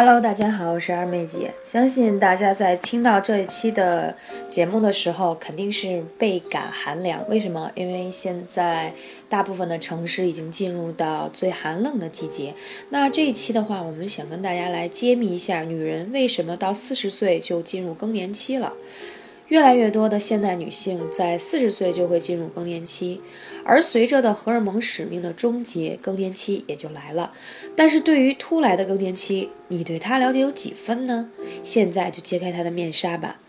Hello，大家好，我是二妹姐。相信大家在听到这一期的节目的时候，肯定是倍感寒凉。为什么？因为现在大部分的城市已经进入到最寒冷的季节。那这一期的话，我们想跟大家来揭秘一下，女人为什么到四十岁就进入更年期了。越来越多的现代女性在四十岁就会进入更年期，而随着的荷尔蒙使命的终结，更年期也就来了。但是对于突来的更年期，你对它了解有几分呢？现在就揭开它的面纱吧。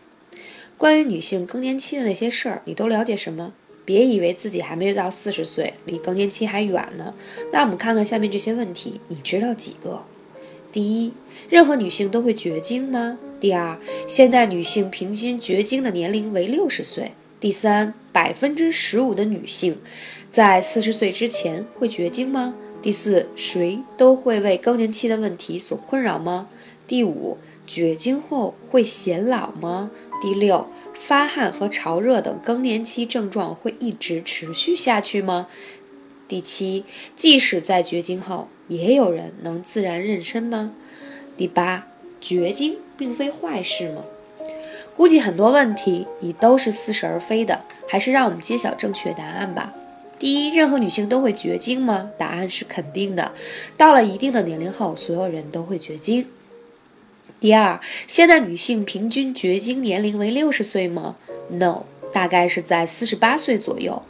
关于女性更年期的那些事儿，你都了解什么？别以为自己还没到四十岁，离更年期还远呢。那我们看看下面这些问题，你知道几个？第一，任何女性都会绝经吗？第二，现代女性平均绝经的年龄为六十岁。第三，百分之十五的女性在四十岁之前会绝经吗？第四，谁都会为更年期的问题所困扰吗？第五，绝经后会显老吗？第六，发汗和潮热等更年期症状会一直持续下去吗？第七，即使在绝经后，也有人能自然妊娠吗？第八，绝经并非坏事吗？估计很多问题你都是似是而非的，还是让我们揭晓正确答案吧。第一，任何女性都会绝经吗？答案是肯定的。到了一定的年龄后，所有人都会绝经。第二，现代女性平均绝经年龄为六十岁吗？No，大概是在四十八岁左右。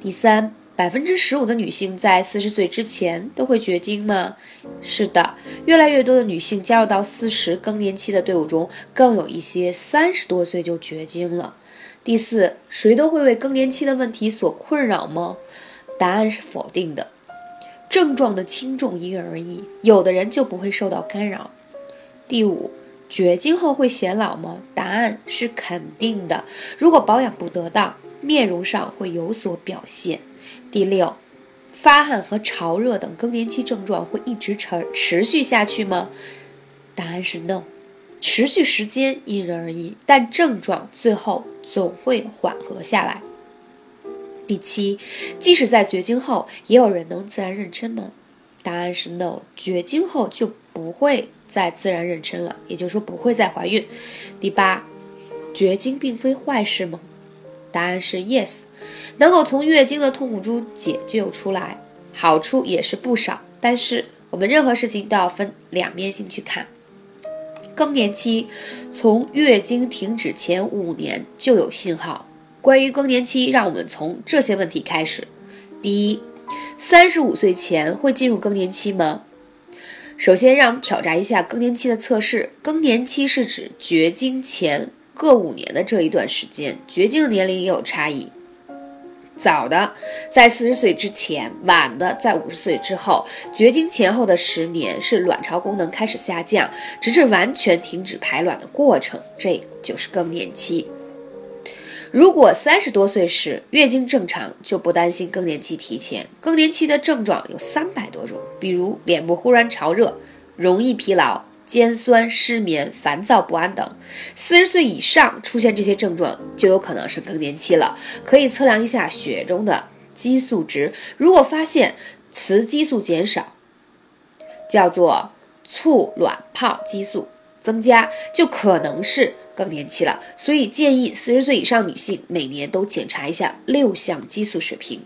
第三。百分之十五的女性在四十岁之前都会绝经吗？是的，越来越多的女性加入到四十更年期的队伍中，更有一些三十多岁就绝经了。第四，谁都会为更年期的问题所困扰吗？答案是否定的。症状的轻重因人而异，有的人就不会受到干扰。第五，绝经后会显老吗？答案是肯定的。如果保养不得当，面容上会有所表现。第六，发汗和潮热等更年期症状会一直持持续下去吗？答案是 no，持续时间因人而异，但症状最后总会缓和下来。第七，即使在绝经后，也有人能自然妊娠吗？答案是 no，绝经后就不会再自然妊娠了，也就是说不会再怀孕。第八，绝经并非坏事吗？答案是 yes，能够从月经的痛苦中解救出来，好处也是不少。但是我们任何事情都要分两面性去看。更年期从月经停止前五年就有信号。关于更年期，让我们从这些问题开始。第一，三十五岁前会进入更年期吗？首先，让我们挑战一下更年期的测试。更年期是指绝经前。各五年的这一段时间，绝经年龄也有差异。早的在四十岁之前，晚的在五十岁之后。绝经前后的十年是卵巢功能开始下降，直至完全停止排卵的过程，这就是更年期。如果三十多岁时月经正常，就不担心更年期提前。更年期的症状有三百多种，比如脸部忽然潮热，容易疲劳。肩酸、失眠、烦躁不安等，四十岁以上出现这些症状，就有可能是更年期了。可以测量一下血中的激素值，如果发现雌激素减少，叫做促卵泡激素增加，就可能是更年期了。所以建议四十岁以上女性每年都检查一下六项激素水平。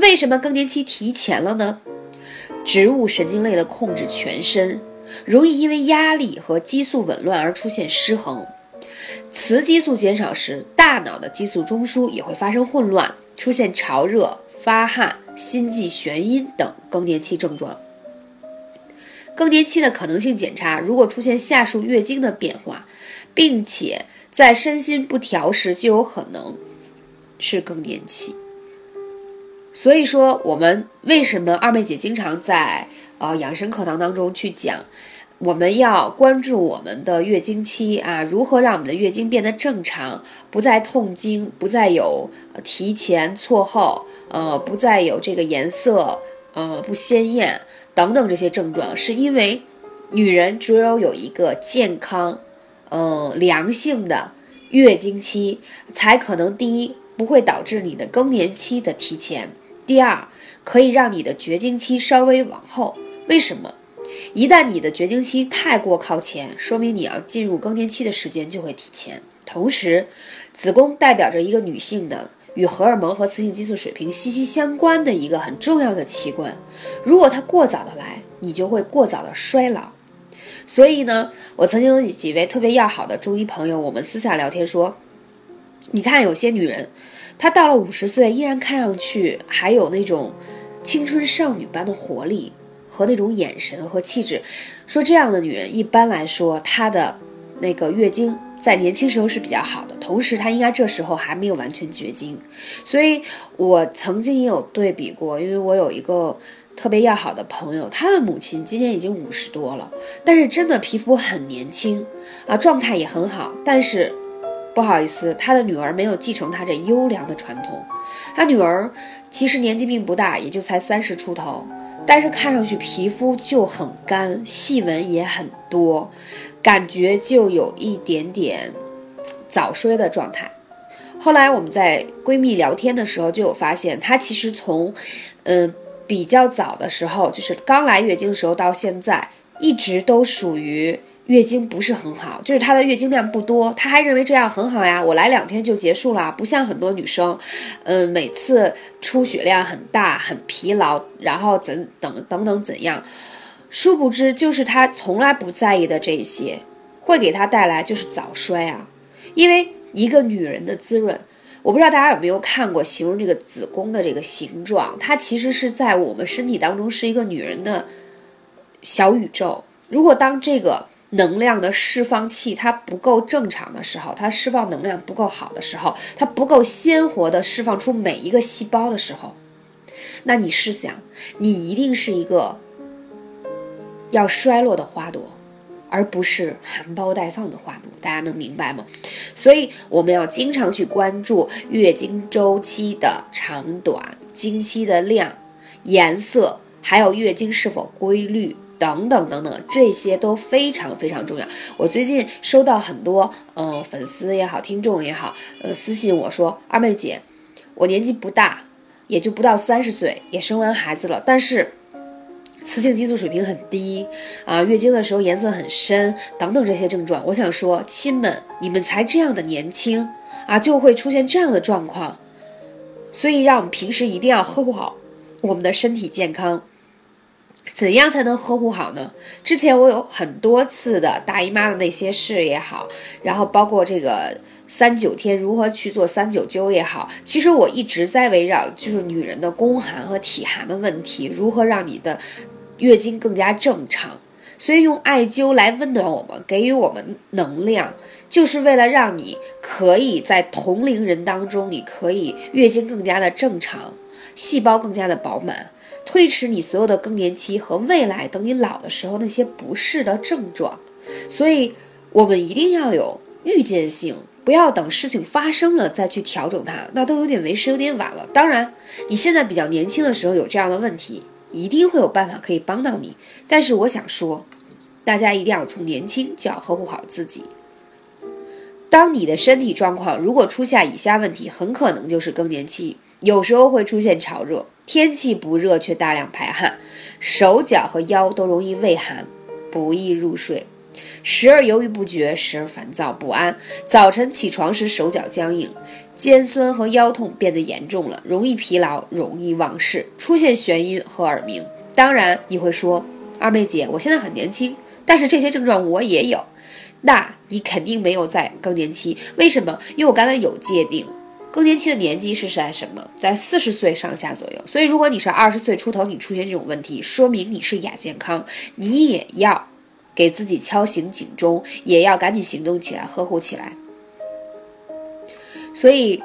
为什么更年期提前了呢？植物神经类的控制全身。容易因为压力和激素紊乱而出现失衡，雌激素减少时，大脑的激素中枢也会发生混乱，出现潮热、发汗、心悸、眩晕等更年期症状。更年期的可能性检查，如果出现下述月经的变化，并且在身心不调时，就有可能是更年期。所以说，我们为什么二妹姐经常在呃养生课堂当中去讲，我们要关注我们的月经期啊，如何让我们的月经变得正常，不再痛经，不再有提前错后，呃，不再有这个颜色，呃，不鲜艳等等这些症状，是因为女人只有有一个健康，嗯，良性的月经期，才可能第一不会导致你的更年期的提前，第二可以让你的绝经期稍微往后。为什么？一旦你的绝经期太过靠前，说明你要进入更年期的时间就会提前。同时，子宫代表着一个女性的与荷尔蒙和雌性激素水平息息相关的一个很重要的器官。如果它过早的来，你就会过早的衰老。所以呢，我曾经有几位特别要好的中医朋友，我们私下聊天说，你看有些女人，她到了五十岁依然看上去还有那种青春少女般的活力。和那种眼神和气质，说这样的女人一般来说，她的那个月经在年轻时候是比较好的，同时她应该这时候还没有完全绝经。所以我曾经也有对比过，因为我有一个特别要好的朋友，她的母亲今年已经五十多了，但是真的皮肤很年轻啊，状态也很好。但是不好意思，她的女儿没有继承她这优良的传统，她女儿其实年纪并不大，也就才三十出头。但是看上去皮肤就很干，细纹也很多，感觉就有一点点早衰的状态。后来我们在闺蜜聊天的时候就有发现，她其实从，嗯，比较早的时候，就是刚来月经的时候到现在，一直都属于。月经不是很好，就是她的月经量不多，她还认为这样很好呀，我来两天就结束了，不像很多女生，嗯，每次出血量很大，很疲劳，然后怎等等等怎样，殊不知就是她从来不在意的这些，会给她带来就是早衰啊，因为一个女人的滋润，我不知道大家有没有看过形容这个子宫的这个形状，它其实是在我们身体当中是一个女人的小宇宙，如果当这个。能量的释放器它不够正常的时候，它释放能量不够好的时候，它不够鲜活的释放出每一个细胞的时候，那你试想，你一定是一个要衰落的花朵，而不是含苞待放的花朵。大家能明白吗？所以我们要经常去关注月经周期的长短、经期的量、颜色，还有月经是否规律。等等等等，这些都非常非常重要。我最近收到很多，嗯，粉丝也好，听众也好，呃，私信我说，二妹姐，我年纪不大，也就不到三十岁，也生完孩子了，但是雌性激素水平很低，啊，月经的时候颜色很深，等等这些症状。我想说，亲们，你们才这样的年轻啊，就会出现这样的状况，所以让我们平时一定要呵护好我们的身体健康。怎样才能呵护好呢？之前我有很多次的大姨妈的那些事也好，然后包括这个三九天如何去做三九灸也好，其实我一直在围绕就是女人的宫寒和体寒的问题，如何让你的月经更加正常。所以用艾灸来温暖我们，给予我们能量，就是为了让你可以在同龄人当中，你可以月经更加的正常，细胞更加的饱满。推迟你所有的更年期和未来等你老的时候那些不适的症状，所以我们一定要有预见性，不要等事情发生了再去调整它，那都有点为时有点晚了。当然，你现在比较年轻的时候有这样的问题，一定会有办法可以帮到你。但是我想说，大家一定要从年轻就要呵护好自己。当你的身体状况如果出现以下问题，很可能就是更年期，有时候会出现潮热。天气不热却大量排汗，手脚和腰都容易畏寒，不易入睡，时而犹豫不决，时而烦躁不安。早晨起床时手脚僵硬，肩酸和腰痛变得严重了，容易疲劳，容易忘事，出现眩晕和耳鸣。当然，你会说，二妹姐，我现在很年轻，但是这些症状我也有，那你肯定没有在更年期。为什么？因为我刚才有界定。更年期的年纪是在什么？在四十岁上下左右。所以，如果你是二十岁出头，你出现这种问题，说明你是亚健康，你也要给自己敲醒警钟，也要赶紧行动起来，呵护起来。所以，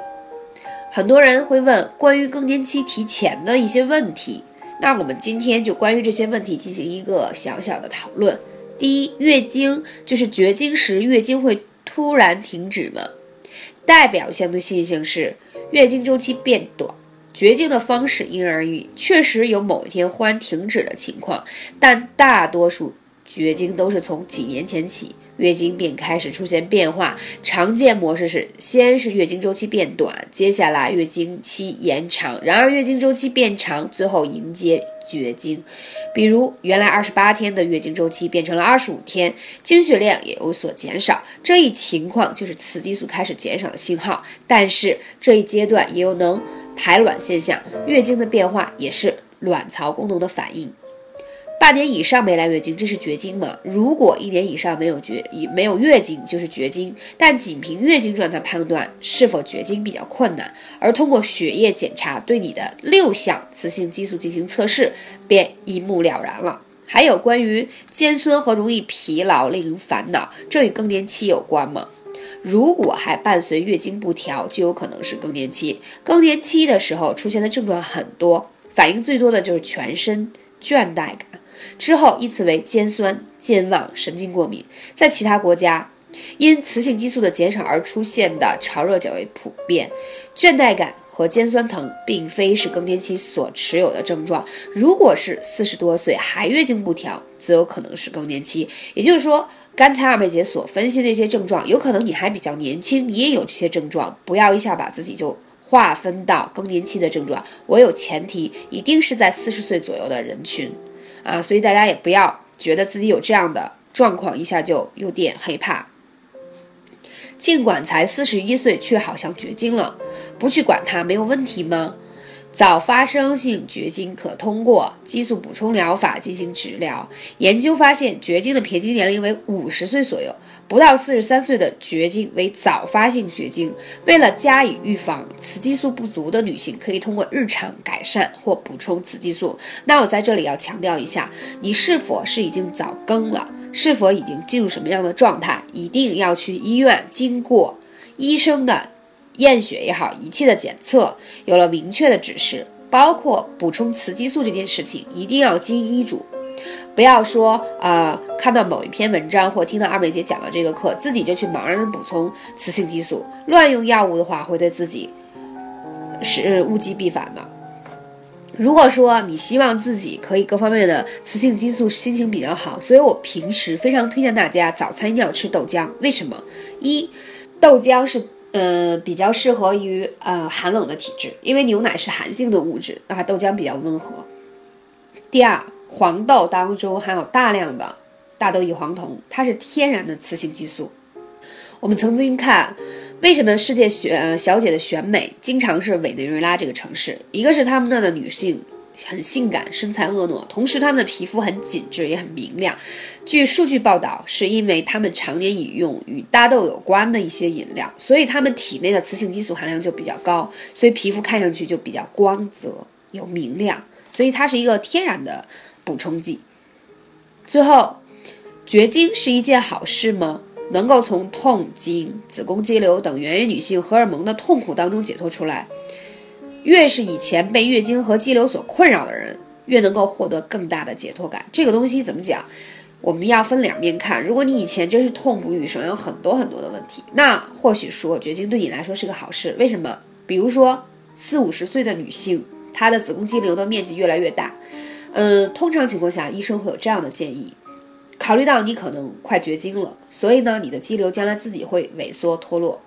很多人会问关于更年期提前的一些问题，那我们今天就关于这些问题进行一个小小的讨论。第一，月经就是绝经时月经会突然停止吗？代表性的现象是月经周期变短。绝经的方式因人而异，确实有某一天忽然停止的情况，但大多数绝经都是从几年前起，月经便开始出现变化。常见模式是先是月经周期变短，接下来月经期延长，然而月经周期变长，最后迎接绝经。比如原来二十八天的月经周期变成了二十五天，经血量也有所减少，这一情况就是雌激素开始减少的信号。但是这一阶段也有能。排卵现象，月经的变化也是卵巢功能的反应。半年以上没来月经，这是绝经吗？如果一年以上没有绝没有月经，就是绝经。但仅凭月经状态判断是否绝经比较困难，而通过血液检查对你的六项雌性激素进行测试，便一目了然了。还有关于尖酸和容易疲劳令人烦恼，这与更年期有关吗？如果还伴随月经不调，就有可能是更年期。更年期的时候出现的症状很多，反应最多的就是全身倦怠感，之后依次为肩酸、健忘、神经过敏。在其他国家，因雌性激素的减少而出现的潮热较为普遍。倦怠感和肩酸疼并非是更年期所持有的症状。如果是四十多岁还月经不调，则有可能是更年期。也就是说。刚才二妹姐所分析的这些症状，有可能你还比较年轻，你也有这些症状，不要一下把自己就划分到更年期的症状。我有前提，一定是在四十岁左右的人群，啊，所以大家也不要觉得自己有这样的状况，一下就有点害怕。尽管才四十一岁，却好像绝经了，不去管它没有问题吗？早发生性绝经可通过激素补充疗法进行治疗。研究发现，绝经的平均年龄为五十岁左右，不到四十三岁的绝经为早发性绝经。为了加以预防，雌激素不足的女性可以通过日常改善或补充雌激素。那我在这里要强调一下，你是否是已经早更了，是否已经进入什么样的状态，一定要去医院经过医生的。验血也好，仪器的检测有了明确的指示，包括补充雌激素这件事情，一定要经医嘱，不要说啊，看到某一篇文章或听到二妹姐讲了这个课，自己就去盲人补充雌性激素，乱用药物的话，会对自己是物极必反的。如果说你希望自己可以各方面的雌性激素心情比较好，所以我平时非常推荐大家早餐一定要吃豆浆。为什么？一，豆浆是。呃，比较适合于呃寒冷的体质，因为牛奶是寒性的物质，啊，豆浆比较温和。第二，黄豆当中含有大量的大豆异黄酮，它是天然的雌性激素。我们曾经看，为什么世界选小姐的选美经常是委内瑞拉这个城市？一个是他们那的女性。很性感，身材婀娜，同时她们的皮肤很紧致，也很明亮。据数据报道，是因为她们常年饮用与大豆有关的一些饮料，所以她们体内的雌性激素含量就比较高，所以皮肤看上去就比较光泽有明亮。所以它是一个天然的补充剂。最后，绝经是一件好事吗？能够从痛经、子宫肌瘤等源于女性荷尔蒙的痛苦当中解脱出来。越是以前被月经和肌瘤所困扰的人，越能够获得更大的解脱感。这个东西怎么讲？我们要分两面看。如果你以前真是痛不欲生，有很多很多的问题，那或许说绝经对你来说是个好事。为什么？比如说四五十岁的女性，她的子宫肌瘤的面积越来越大。嗯，通常情况下，医生会有这样的建议：考虑到你可能快绝经了，所以呢，你的肌瘤将来自己会萎缩脱落。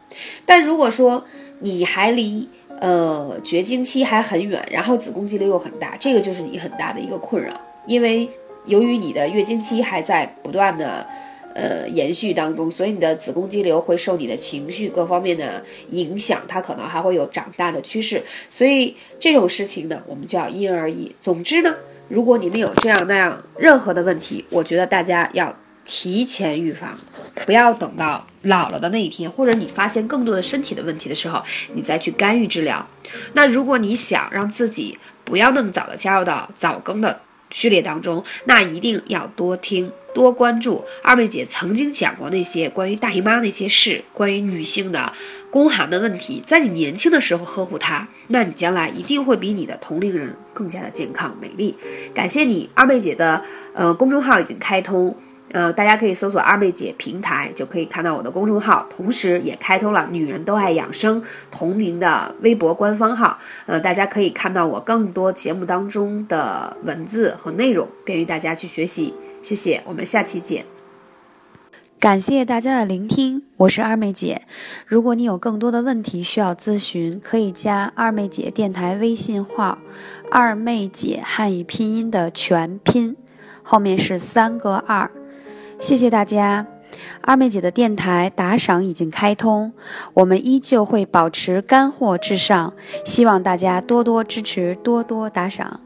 但如果说你还离呃，绝经期还很远，然后子宫肌瘤又很大，这个就是你很大的一个困扰。因为由于你的月经期还在不断的呃延续当中，所以你的子宫肌瘤会受你的情绪各方面的影响，它可能还会有长大的趋势。所以这种事情呢，我们就要因人而异。总之呢，如果你们有这样那样任何的问题，我觉得大家要。提前预防，不要等到老了的那一天，或者你发现更多的身体的问题的时候，你再去干预治疗。那如果你想让自己不要那么早的加入到早更的序列当中，那一定要多听、多关注二妹姐曾经讲过那些关于大姨妈那些事，关于女性的宫寒的问题。在你年轻的时候呵护它，那你将来一定会比你的同龄人更加的健康美丽。感谢你，二妹姐的呃公众号已经开通。呃，大家可以搜索二妹姐平台，就可以看到我的公众号，同时也开通了“女人都爱养生”同名的微博官方号。呃，大家可以看到我更多节目当中的文字和内容，便于大家去学习。谢谢，我们下期见。感谢大家的聆听，我是二妹姐。如果你有更多的问题需要咨询，可以加二妹姐电台微信号“二妹姐汉语拼音”的全拼，后面是三个二。谢谢大家，二妹姐的电台打赏已经开通，我们依旧会保持干货至上，希望大家多多支持，多多打赏。